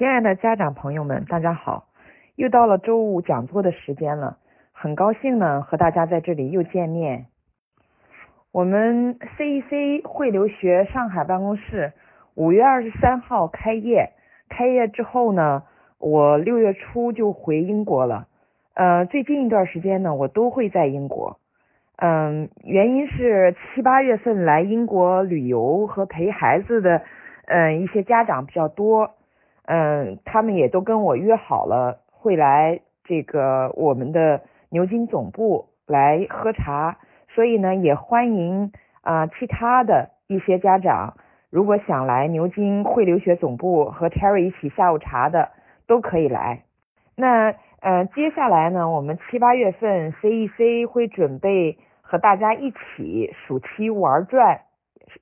亲爱的家长朋友们，大家好！又到了周五讲座的时间了，很高兴呢和大家在这里又见面。我们 CEC 会留学上海办公室五月二十三号开业，开业之后呢，我六月初就回英国了。呃，最近一段时间呢，我都会在英国。嗯，原因是七八月份来英国旅游和陪孩子的，嗯，一些家长比较多。嗯，他们也都跟我约好了，会来这个我们的牛津总部来喝茶，所以呢，也欢迎啊其他的一些家长，如果想来牛津汇留学总部和 Terry 一起下午茶的，都可以来。那呃，接下来呢，我们七八月份 CEC 会准备和大家一起暑期玩转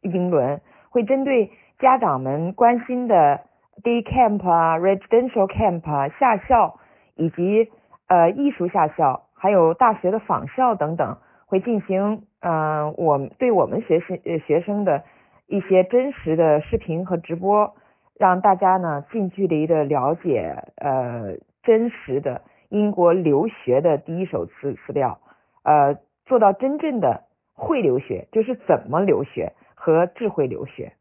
英伦，会针对家长们关心的。Day camp 啊，residential camp 啊，夏校以及呃艺术夏校，还有大学的仿校等等，会进行嗯我对我们学生学生的一些真实的视频和直播，让大家呢近距离的了解呃真实的英国留学的第一手资资料，呃做到真正的会留学，就是怎么留学和智慧留学。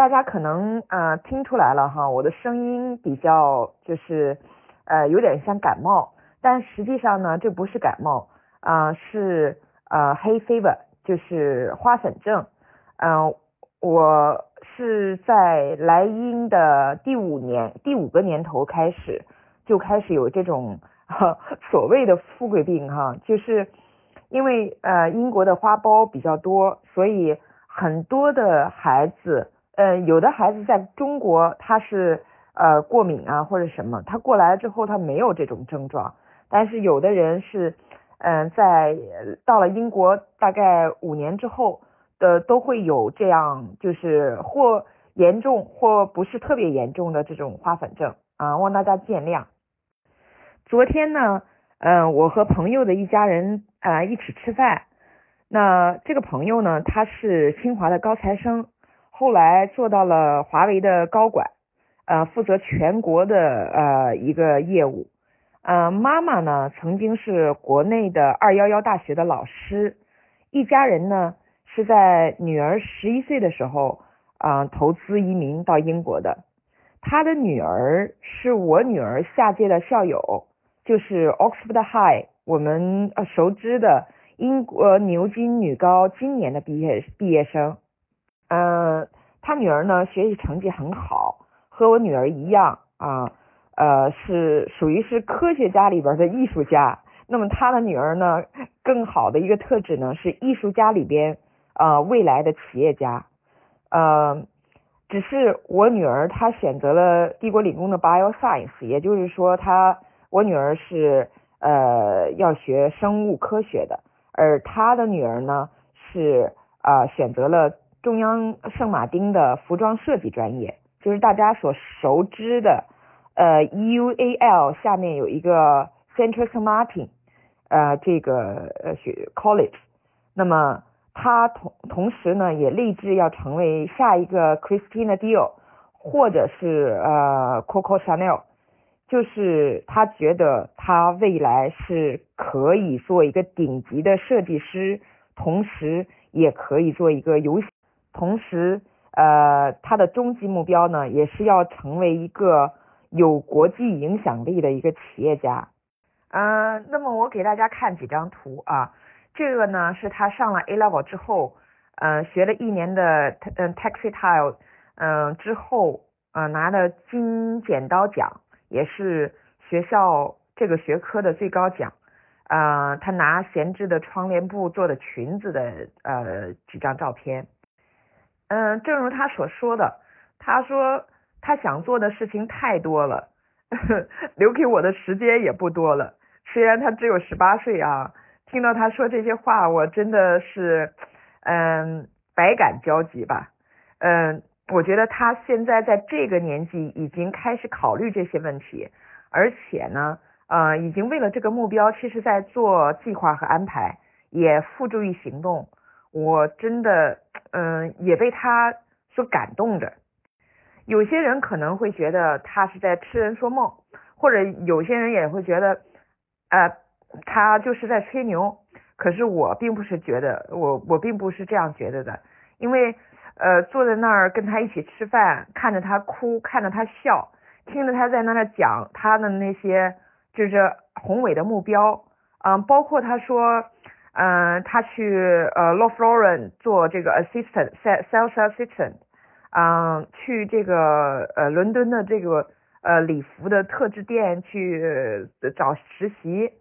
大家可能呃听出来了哈，我的声音比较就是呃有点像感冒，但实际上呢这不是感冒啊是呃黑 fever 就是花粉症，嗯我是在来英的第五年第五个年头开始就开始有这种所谓的富贵病哈，就是因为呃英国的花苞比较多，所以很多的孩子。呃，有的孩子在中国他是呃过敏啊或者什么，他过来之后他没有这种症状，但是有的人是嗯在到了英国大概五年之后的都会有这样，就是或严重或不是特别严重的这种花粉症啊，望大家见谅。昨天呢，嗯，我和朋友的一家人啊一起吃饭，那这个朋友呢，他是清华的高材生。后来做到了华为的高管，呃，负责全国的呃一个业务。呃，妈妈呢曾经是国内的二幺幺大学的老师，一家人呢是在女儿十一岁的时候啊投资移民到英国的。他的女儿是我女儿下届的校友，就是 Oxford High 我们呃熟知的英国牛津女高今年的毕业毕业生。嗯，他女儿呢学习成绩很好，和我女儿一样啊，呃是属于是科学家里边的艺术家。那么他的女儿呢，更好的一个特质呢是艺术家里边啊未来的企业家。呃，只是我女儿她选择了帝国理工的 Bio Science，也就是说她我女儿是呃要学生物科学的，而他的女儿呢是啊选择了。中央圣马丁的服装设计专业，就是大家所熟知的，呃，UAL 下面有一个 Central Saint Martin，呃，这个呃学 college。那么他同同时呢，也立志要成为下一个 Christina Dior，或者是呃 Coco Chanel。就是他觉得他未来是可以做一个顶级的设计师，同时也可以做一个游戏。同时，呃，他的终极目标呢，也是要成为一个有国际影响力的一个企业家。嗯，那么我给大家看几张图啊，这个呢是他上了 A level 之后，呃，学了一年的嗯 textile，嗯之后，呃拿的金剪刀奖，也是学校这个学科的最高奖。啊，他拿闲置的窗帘布做的裙子的呃几张照片。嗯，正如他所说的，他说他想做的事情太多了，留给我的时间也不多了。虽然他只有十八岁啊，听到他说这些话，我真的是嗯百感交集吧。嗯，我觉得他现在在这个年纪已经开始考虑这些问题，而且呢，呃，已经为了这个目标，其实在做计划和安排，也付诸于行动。我真的，嗯，也被他所感动着。有些人可能会觉得他是在痴人说梦，或者有些人也会觉得，呃，他就是在吹牛。可是我并不是觉得，我我并不是这样觉得的，因为呃，坐在那儿跟他一起吃饭，看着他哭，看着他笑，听着他在那儿讲他的那些就是宏伟的目标，嗯，包括他说，嗯，他去呃 l a w f l o r e n 做这个 assistant，sales assistant，嗯，去这个呃伦敦的这个呃礼服的特制店去找实习。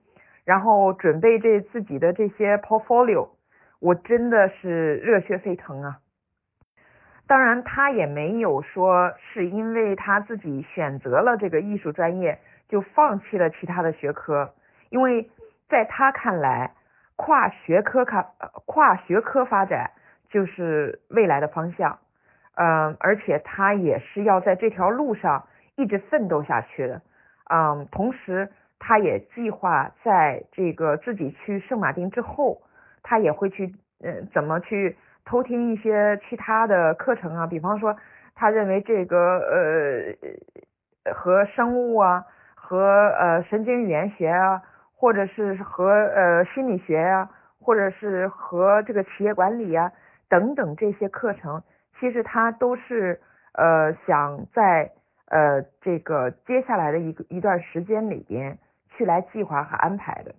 然后准备这自己的这些 portfolio，我真的是热血沸腾啊！当然，他也没有说是因为他自己选择了这个艺术专业就放弃了其他的学科，因为在他看来，跨学科卡跨学科发展就是未来的方向。嗯，而且他也是要在这条路上一直奋斗下去的。嗯，同时。他也计划在这个自己去圣马丁之后，他也会去，嗯，怎么去偷听一些其他的课程啊？比方说，他认为这个呃和生物啊，和呃神经语言学啊，或者是和呃心理学呀，或者是和这个企业管理呀等等这些课程，其实他都是呃想在呃这个接下来的一个一段时间里边。去来计划和安排的，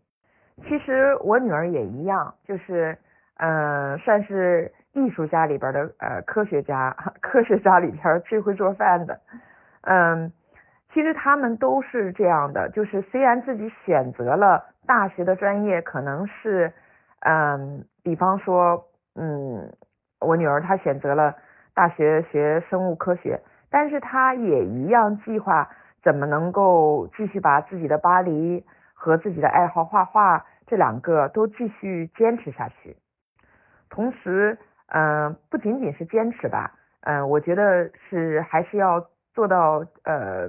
其实我女儿也一样，就是嗯，算是艺术家里边的呃科学家，科学家里边最会做饭的，嗯，其实他们都是这样的，就是虽然自己选择了大学的专业，可能是嗯，比方说嗯，我女儿她选择了大学学生物科学，但是她也一样计划。怎么能够继续把自己的巴黎和自己的爱好画画这两个都继续坚持下去？同时，嗯，不仅仅是坚持吧，嗯，我觉得是还是要做到呃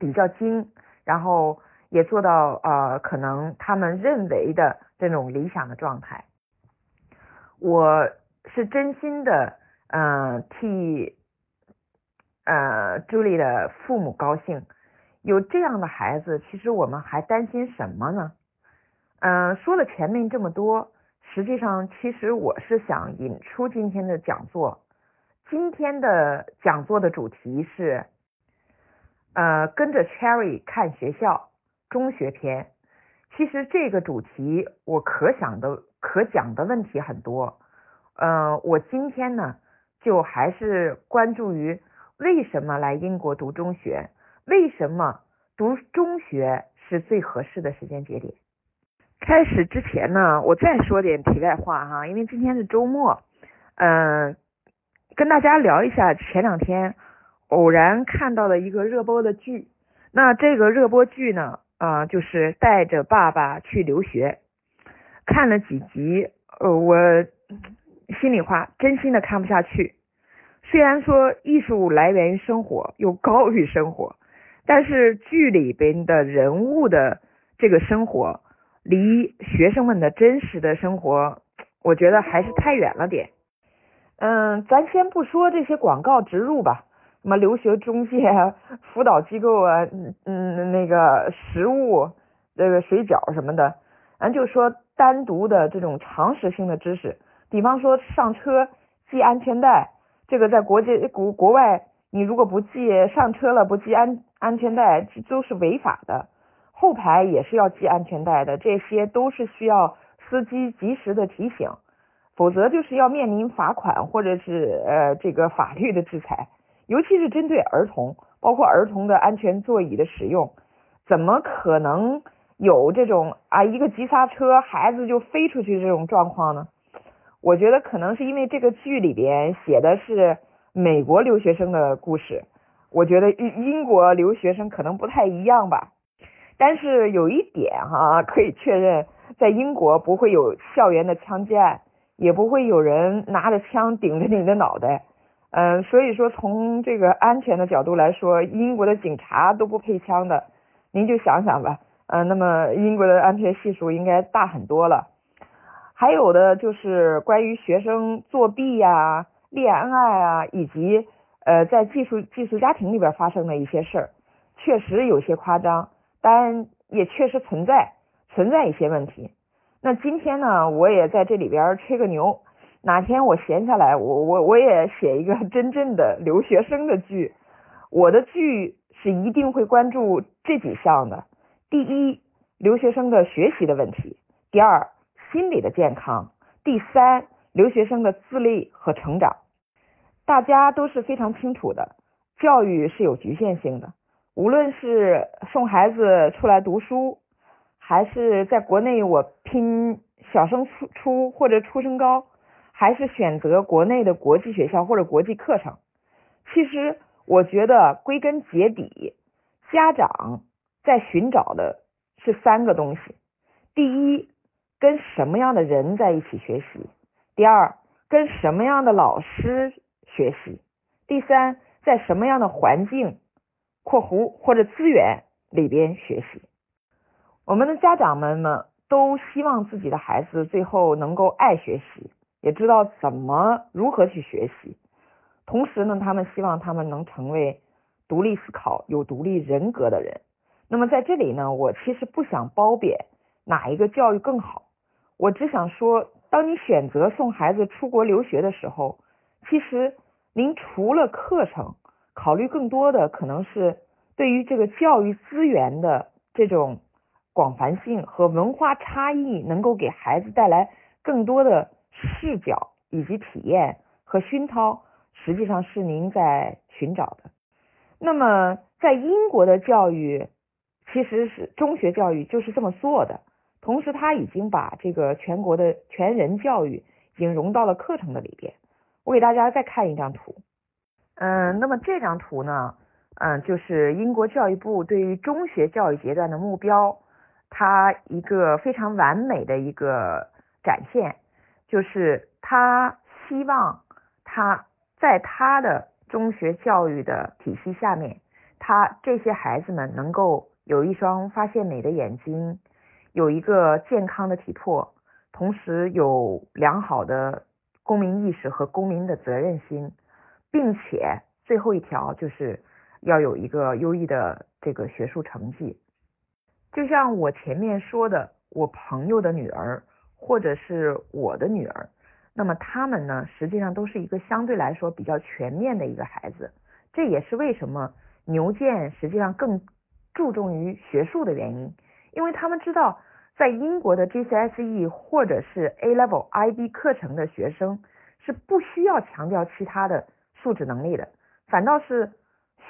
比较精，然后也做到呃可能他们认为的这种理想的状态。我是真心的，嗯，替。呃，朱莉的父母高兴，有这样的孩子，其实我们还担心什么呢？嗯，说了前面这么多，实际上其实我是想引出今天的讲座。今天的讲座的主题是，呃，跟着 Cherry 看学校中学篇。其实这个主题我可想的、可讲的问题很多。嗯，我今天呢，就还是关注于。为什么来英国读中学？为什么读中学是最合适的时间节点？开始之前呢，我再说点题外话哈，因为今天是周末，嗯，跟大家聊一下前两天偶然看到了一个热播的剧。那这个热播剧呢，啊，就是带着爸爸去留学。看了几集，呃，我心里话，真心的看不下去。虽然说艺术来源于生活，又高于生活，但是剧里边的人物的这个生活，离学生们的真实的生活，我觉得还是太远了点。嗯，咱先不说这些广告植入吧，什么留学中介、辅导机构啊，嗯，那个食物、这个水饺什么的，咱就说单独的这种常识性的知识，比方说上车系安全带。这个在国际国国外，你如果不系上车了不系安安全带，都是违法的。后排也是要系安全带的，这些都是需要司机及时的提醒，否则就是要面临罚款或者是呃这个法律的制裁。尤其是针对儿童，包括儿童的安全座椅的使用，怎么可能有这种啊一个急刹车，孩子就飞出去这种状况呢？我觉得可能是因为这个剧里边写的是美国留学生的故事，我觉得英英国留学生可能不太一样吧。但是有一点哈，可以确认，在英国不会有校园的枪击案，也不会有人拿着枪顶着你的脑袋。嗯，所以说从这个安全的角度来说，英国的警察都不配枪的，您就想想吧。嗯，那么英国的安全系数应该大很多了。还有的就是关于学生作弊呀、恋爱啊，以及呃，在寄宿寄宿家庭里边发生的一些事儿，确实有些夸张，但也确实存在存在一些问题。那今天呢，我也在这里边吹个牛，哪天我闲下来，我我我也写一个真正的留学生的剧。我的剧是一定会关注这几项的：第一，留学生的学习的问题；第二，心理的健康；第三，留学生的自立和成长。大家都是非常清楚的，教育是有局限性的。无论是送孩子出来读书，还是在国内我拼小升初初或者初升高，还是选择国内的国际学校或者国际课程，其实我觉得归根结底，家长在寻找的是三个东西：第一，跟什么样的人在一起学习；第二，跟什么样的老师。学习，第三，在什么样的环境（括弧或者资源）里边学习？我们的家长们呢，都希望自己的孩子最后能够爱学习，也知道怎么如何去学习。同时呢，他们希望他们能成为独立思考、有独立人格的人。那么在这里呢，我其实不想褒贬哪一个教育更好，我只想说，当你选择送孩子出国留学的时候，其实。您除了课程，考虑更多的可能是对于这个教育资源的这种广泛性和文化差异，能够给孩子带来更多的视角以及体验和熏陶，实际上是您在寻找的。那么，在英国的教育其实是中学教育就是这么做的，同时他已经把这个全国的全人教育已经融到了课程的里边。我给大家再看一张图，嗯，那么这张图呢，嗯，就是英国教育部对于中学教育阶段的目标，它一个非常完美的一个展现，就是他希望他在他的中学教育的体系下面，他这些孩子们能够有一双发现美的眼睛，有一个健康的体魄，同时有良好的。公民意识和公民的责任心，并且最后一条就是要有一个优异的这个学术成绩。就像我前面说的，我朋友的女儿或者是我的女儿，那么他们呢，实际上都是一个相对来说比较全面的一个孩子。这也是为什么牛剑实际上更注重于学术的原因，因为他们知道。在英国的 GCSE 或者是 A Level IB 课程的学生是不需要强调其他的素质能力的，反倒是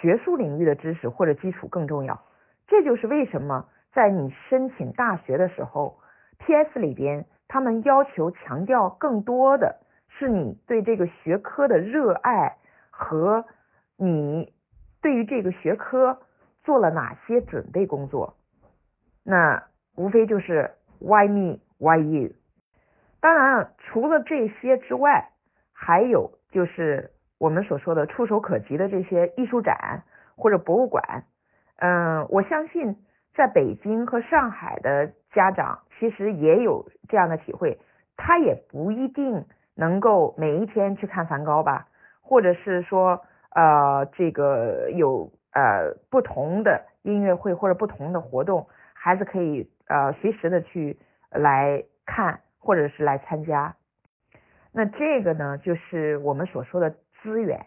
学术领域的知识或者基础更重要。这就是为什么在你申请大学的时候，PS 里边他们要求强调更多的是你对这个学科的热爱和你对于这个学科做了哪些准备工作。那。无非就是 Why me? Why you? 当然，除了这些之外，还有就是我们所说的触手可及的这些艺术展或者博物馆。嗯，我相信在北京和上海的家长其实也有这样的体会，他也不一定能够每一天去看梵高吧，或者是说呃这个有呃不同的音乐会或者不同的活动，孩子可以。呃，随时的去来看或者是来参加，那这个呢，就是我们所说的资源。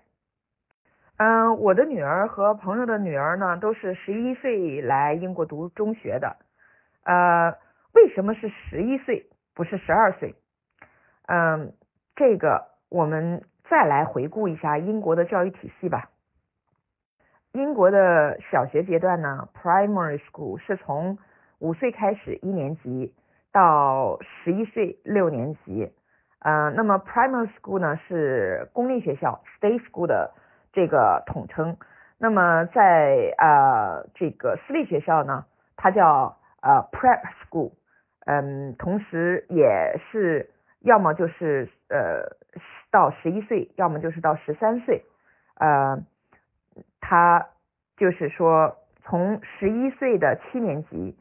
嗯，我的女儿和朋友的女儿呢，都是十一岁来英国读中学的。呃，为什么是十一岁，不是十二岁？嗯，这个我们再来回顾一下英国的教育体系吧。英国的小学阶段呢，primary school 是从五岁开始一年级到十一岁六年级，呃，那么 primary school 呢是公立学校 state school 的这个统称。那么在呃这个私立学校呢，它叫呃 prep school，嗯，同时也是要么就是呃到十一岁，要么就是到十三岁，呃，它就是说从十一岁的七年级。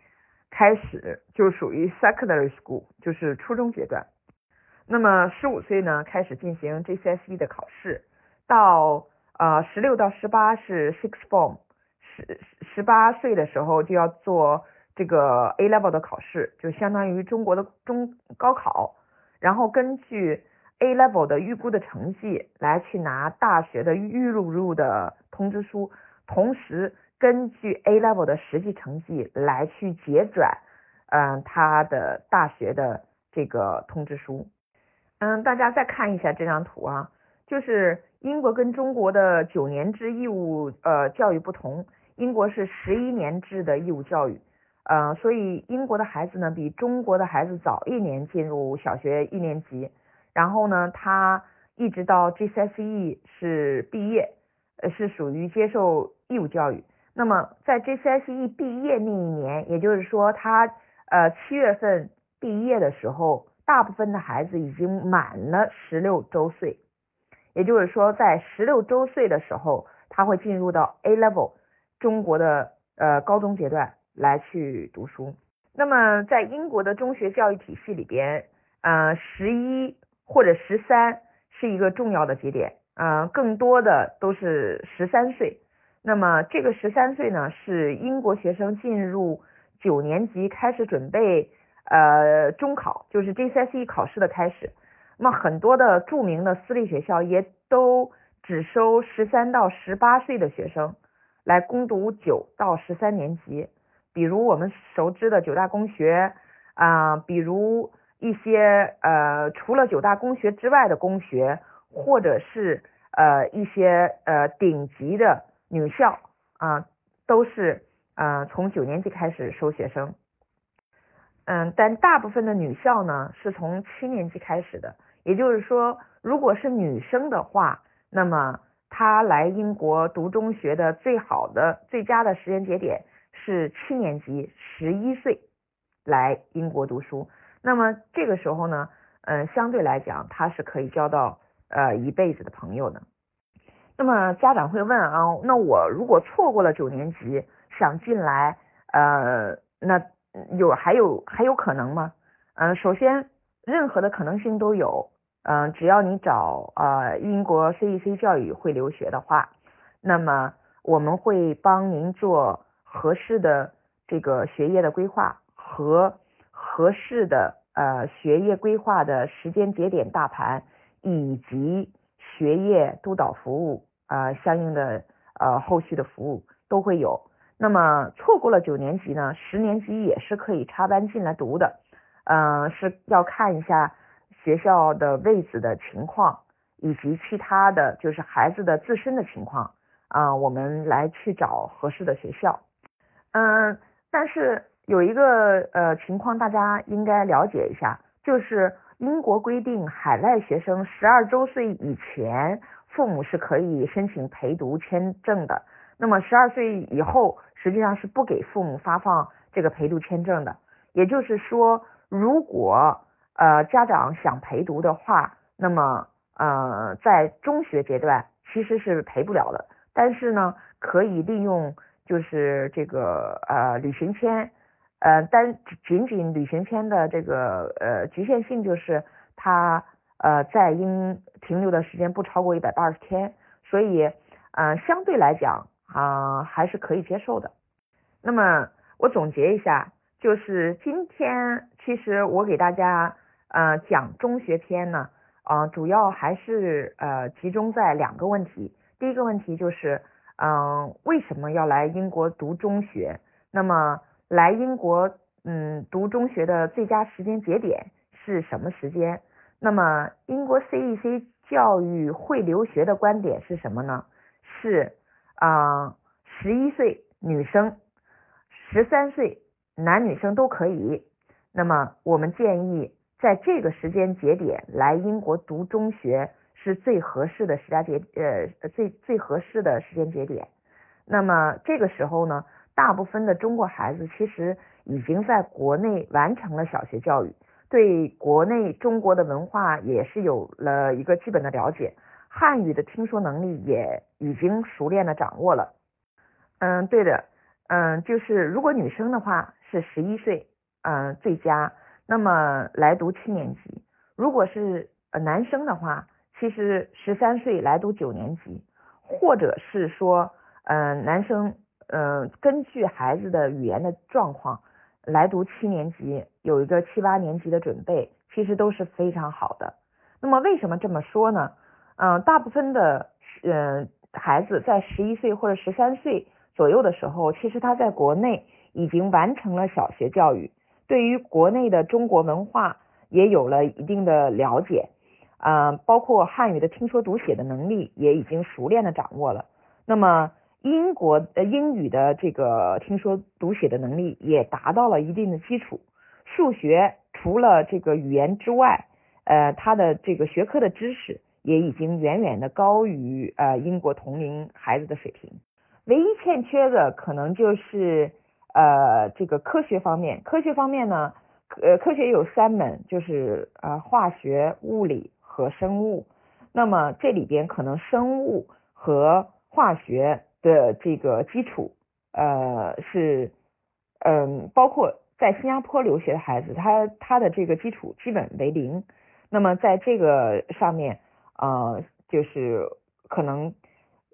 开始就属于 secondary school，就是初中阶段。那么十五岁呢，开始进行 GCSE 的考试，到呃，十六到十八是 six form，十十八岁的时候就要做这个 A level 的考试，就相当于中国的中高考，然后根据 A level 的预估的成绩来去拿大学的预录入的通知书，同时根据 A level 的实际成绩来去结转，嗯，他的大学的这个通知书。嗯，大家再看一下这张图啊，就是英国跟中国的九年制义务呃教育不同，英国是十一年制的义务教育，呃，所以英国的孩子呢比中国的孩子早一年进入小学一年级，然后呢，他一直到 GCSE 是毕业，呃，是属于接受义务教育。那么在 GCSE 毕业那一年，也就是说他呃七月份毕业的时候。大部分的孩子已经满了十六周岁，也就是说，在十六周岁的时候，他会进入到 A level 中国的呃高中阶段来去读书。那么，在英国的中学教育体系里边，呃，十一或者十三是一个重要的节点，呃，更多的都是十三岁。那么，这个十三岁呢，是英国学生进入九年级开始准备。呃，中考就是 GCSE 考试的开始，那么很多的著名的私立学校也都只收十三到十八岁的学生来攻读九到十三年级，比如我们熟知的九大公学啊，比如一些呃除了九大公学之外的公学，或者是呃一些呃顶级的女校啊，都是呃从九年级开始收学生。嗯，但大部分的女校呢是从七年级开始的，也就是说，如果是女生的话，那么她来英国读中学的最好的、最佳的时间节点是七年级，十一岁来英国读书。那么这个时候呢，嗯，相对来讲，她是可以交到呃一辈子的朋友的。那么家长会问啊，那我如果错过了九年级，想进来，呃，那？有还有还有可能吗？嗯，首先任何的可能性都有。嗯，只要你找呃英国 CEC 教育会留学的话，那么我们会帮您做合适的这个学业的规划和合适的呃学业规划的时间节点大盘以及学业督导服务啊相应的呃后续的服务都会有。那么错过了九年级呢，十年级也是可以插班进来读的，嗯，是要看一下学校的位置的情况，以及其他的就是孩子的自身的情况啊，我们来去找合适的学校。嗯，但是有一个呃情况大家应该了解一下，就是英国规定海外学生十二周岁以前，父母是可以申请陪读签证的。那么十二岁以后。实际上是不给父母发放这个陪读签证的，也就是说，如果呃家长想陪读的话，那么呃在中学阶段其实是陪不了的，但是呢可以利用就是这个呃旅行签，呃但仅仅旅行签的这个呃局限性就是他呃在英停留的时间不超过一百八十天，所以呃相对来讲。啊，还是可以接受的。那么我总结一下，就是今天其实我给大家呃讲中学篇呢，啊，主要还是呃集中在两个问题。第一个问题就是，嗯，为什么要来英国读中学？那么来英国嗯读中学的最佳时间节点是什么时间？那么英国 CEC 教育会留学的观点是什么呢？是。啊，十一岁女生，十三岁男女生都可以。那么我们建议在这个时间节点来英国读中学是最合适的时间节呃最最合适的时间节点。那么这个时候呢，大部分的中国孩子其实已经在国内完成了小学教育，对国内中国的文化也是有了一个基本的了解。汉语的听说能力也已经熟练的掌握了。嗯，对的，嗯，就是如果女生的话是十一岁，嗯，最佳，那么来读七年级；如果是男生的话，其实十三岁来读九年级，或者是说，嗯，男生，嗯，根据孩子的语言的状况来读七年级，有一个七八年级的准备，其实都是非常好的。那么为什么这么说呢？嗯，大部分的，嗯，孩子在十一岁或者十三岁左右的时候，其实他在国内已经完成了小学教育，对于国内的中国文化也有了一定的了解。啊，包括汉语的听说读写的能力也已经熟练的掌握了。那么英国呃英语的这个听说读写的能力也达到了一定的基础。数学除了这个语言之外，呃，它的这个学科的知识也已经远远的高于呃英国同龄孩子的水平。唯一欠缺的可能就是呃这个科学方面。科学方面呢，呃科学有三门，就是呃化学、物理。和生物，那么这里边可能生物和化学的这个基础，呃是，嗯，包括在新加坡留学的孩子，他他的这个基础基本为零。那么在这个上面，呃，就是可能，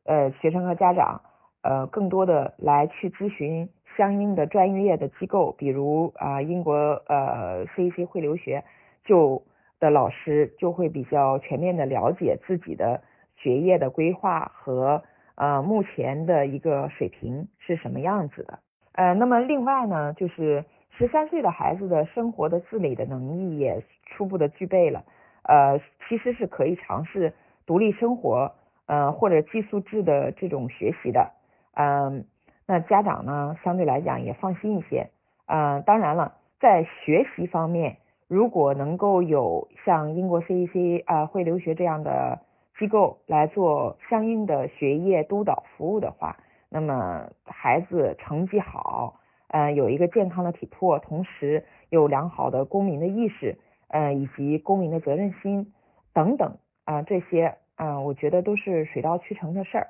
呃，学生和家长，呃，更多的来去咨询相应的专业的机构，比如啊，英国呃 CEC 会留学就。的老师就会比较全面的了解自己的学业的规划和呃目前的一个水平是什么样子的。呃，那么另外呢，就是十三岁的孩子的生活的自理的能力也初步的具备了，呃，其实是可以尝试独立生活，呃或者寄宿制的这种学习的。嗯，那家长呢相对来讲也放心一些。嗯，当然了，在学习方面。如果能够有像英国 CEC 啊会留学这样的机构来做相应的学业督导服务的话，那么孩子成绩好，嗯，有一个健康的体魄，同时有良好的公民的意识，嗯，以及公民的责任心等等啊，这些啊，我觉得都是水到渠成的事儿。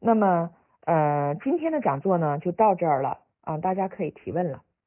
那么，呃，今天的讲座呢就到这儿了啊，大家可以提问了。